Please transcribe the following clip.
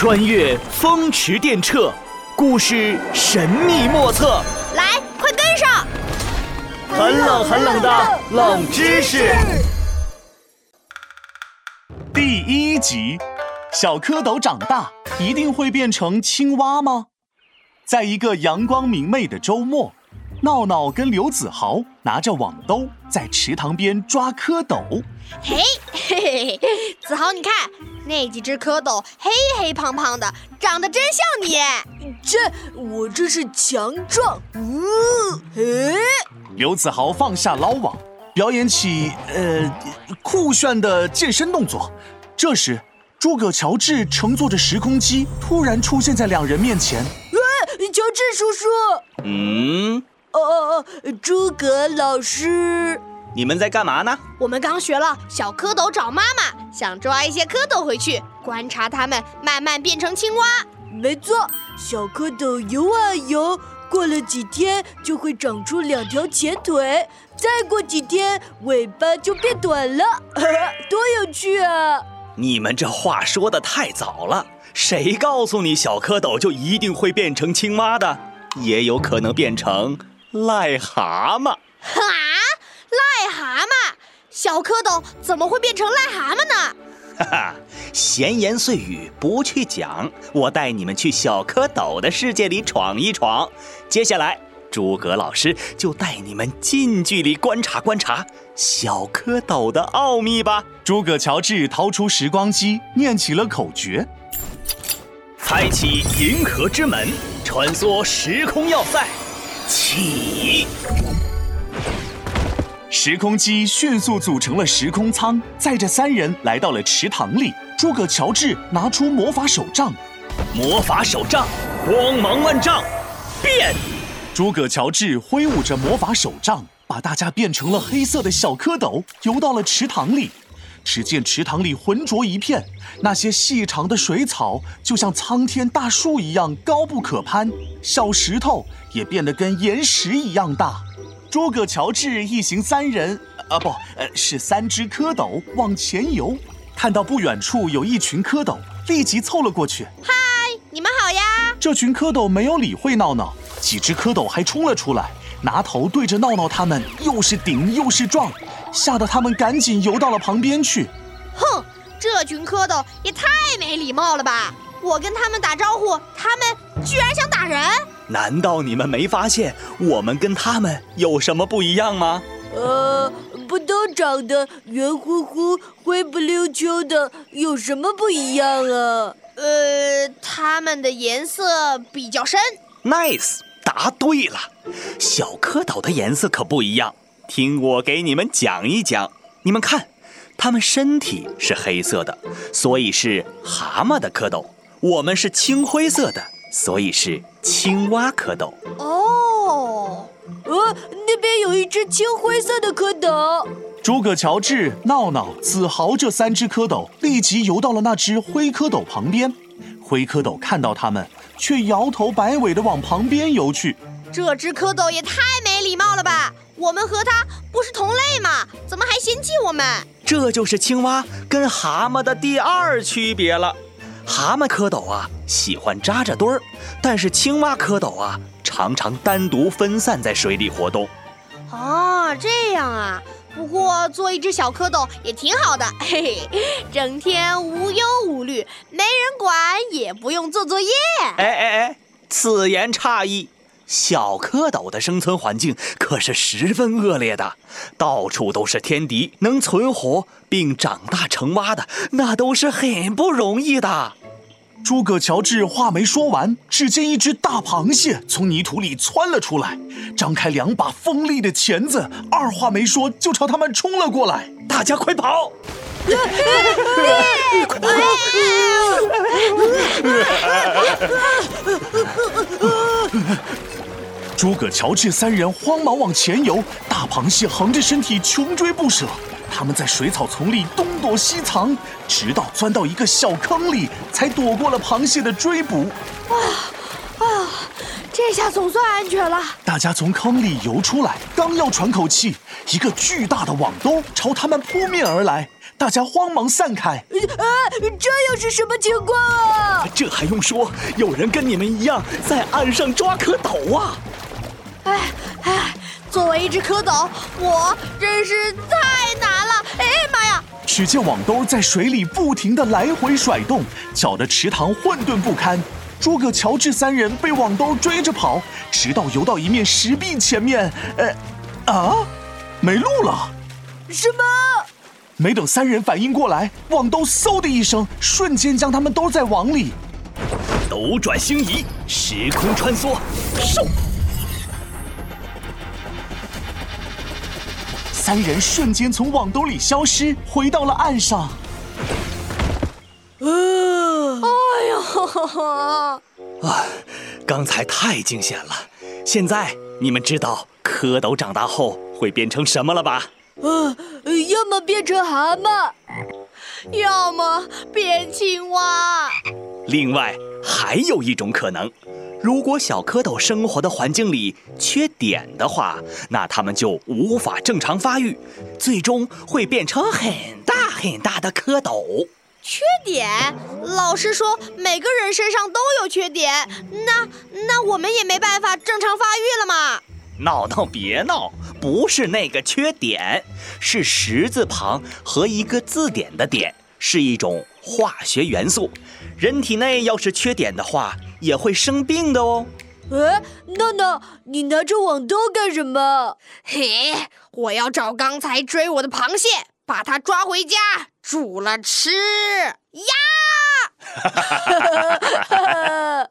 穿越风驰电掣，故事神秘莫测。来，快跟上！很冷很冷的冷知识。第一集，小蝌蚪长大一定会变成青蛙吗？在一个阳光明媚的周末，闹闹跟刘子豪拿着网兜在池塘边抓蝌蚪。嘿，嘿嘿，子豪，你看那几只蝌蚪黑黑胖胖的，长得真像你。这我这是强壮。嗯，嘿。刘子豪放下捞网，表演起呃酷炫的健身动作。这时，诸葛乔治乘坐着时空机突然出现在两人面前。喂，乔治叔叔。嗯。哦哦哦，诸葛老师。你们在干嘛呢？我们刚学了小蝌蚪找妈妈，想抓一些蝌蚪回去，观察它们慢慢变成青蛙。没错，小蝌蚪游啊游，过了几天就会长出两条前腿，再过几天尾巴就变短了，多有趣啊！你们这话说的太早了，谁告诉你小蝌蚪就一定会变成青蛙的？也有可能变成癞蛤蟆。哈！小蝌蚪怎么会变成癞蛤蟆呢？哈哈，闲言碎语不去讲，我带你们去小蝌蚪的世界里闯一闯。接下来，诸葛老师就带你们近距离观察观察小蝌蚪的奥秘吧。诸葛乔治掏出时光机，念起了口诀：开启银河之门，穿梭时空要塞，起。时空机迅速组成了时空舱，载着三人来到了池塘里。诸葛乔治拿出魔法手杖，魔法手杖光芒万丈，变！诸葛乔治挥舞着魔法手杖，把大家变成了黑色的小蝌蚪，游到了池塘里。只见池塘里浑浊一片，那些细长的水草就像苍天大树一样高不可攀，小石头也变得跟岩石一样大。诸葛乔治一行三人，啊不，呃是三只蝌蚪往前游，看到不远处有一群蝌蚪，立即凑了过去。嗨，你们好呀！这群蝌蚪没有理会闹闹，几只蝌蚪还冲了出来，拿头对着闹闹他们，又是顶又是撞，吓得他们赶紧游到了旁边去。哼，这群蝌蚪也太没礼貌了吧！我跟他们打招呼，他们居然想打人。难道你们没发现我们跟他们有什么不一样吗？呃，不都长得圆乎乎、灰不溜秋的，有什么不一样啊？呃，它们的颜色比较深。Nice，答对了。小蝌蚪的颜色可不一样，听我给你们讲一讲。你们看，它们身体是黑色的，所以是蛤蟆的蝌蚪；我们是青灰色的。所以是青蛙蝌蚪哦，呃，那边有一只青灰色的蝌蚪。诸葛乔治、闹闹、子豪这三只蝌蚪立即游到了那只灰蝌蚪旁边。灰蝌蚪看到它们，却摇头摆尾的往旁边游去。这只蝌蚪也太没礼貌了吧！我们和它不是同类吗？怎么还嫌弃我们？这就是青蛙跟蛤蟆的第二区别了。蛤蟆蝌蚪啊，喜欢扎着堆儿，但是青蛙蝌蚪啊，常常单独分散在水里活动。哦，这样啊。不过做一只小蝌蚪也挺好的，嘿嘿，整天无忧无虑，没人管，也不用做作业。哎哎哎，此言差矣。小蝌蚪的生存环境可是十分恶劣的，到处都是天敌，能存活并长大成蛙的，那都是很不容易的。诸葛乔治话没说完，只见一只大螃蟹从泥土里窜了出来，张开两把锋利的钳子，二话没说就朝他们冲了过来。大家快跑！快跑！诸葛乔治三人慌忙往前游，大螃蟹横着身体穷追不舍。他们在水草丛里东躲西藏，直到钻到一个小坑里，才躲过了螃蟹的追捕。啊啊！这下总算安全了。大家从坑里游出来，刚要喘口气，一个巨大的网兜朝他们扑面而来，大家慌忙散开。啊，这又是什么情况啊？这还用说？有人跟你们一样在岸上抓蝌蚪啊！哎哎，作为一只蝌蚪，我真是太！只见网兜在水里不停地来回甩动，搅得池塘混沌不堪。诸葛乔治三人被网兜追着跑，直到游到一面石壁前面，呃，啊，没路了！什么？没等三人反应过来，网兜嗖的一声，瞬间将他们兜在网里。斗转星移，时空穿梭，嗖！三人瞬间从网兜里消失，回到了岸上。呃！哎呦！啊，刚才太惊险了。现在你们知道蝌蚪长大后会变成什么了吧？呃，要么变成蛤蟆，要么变青蛙。另外还有一种可能，如果小蝌蚪生活的环境里缺碘的话，那它们就无法正常发育，最终会变成很大很大的蝌蚪。缺碘？老师说每个人身上都有缺点，那那我们也没办法正常发育了嘛？闹闹别闹，不是那个缺点，是十字旁和一个字典的点，是一种化学元素。人体内要是缺碘的话，也会生病的哦。哎，闹闹，你拿着网兜干什么？嘿，我要找刚才追我的螃蟹，把它抓回家煮了吃呀！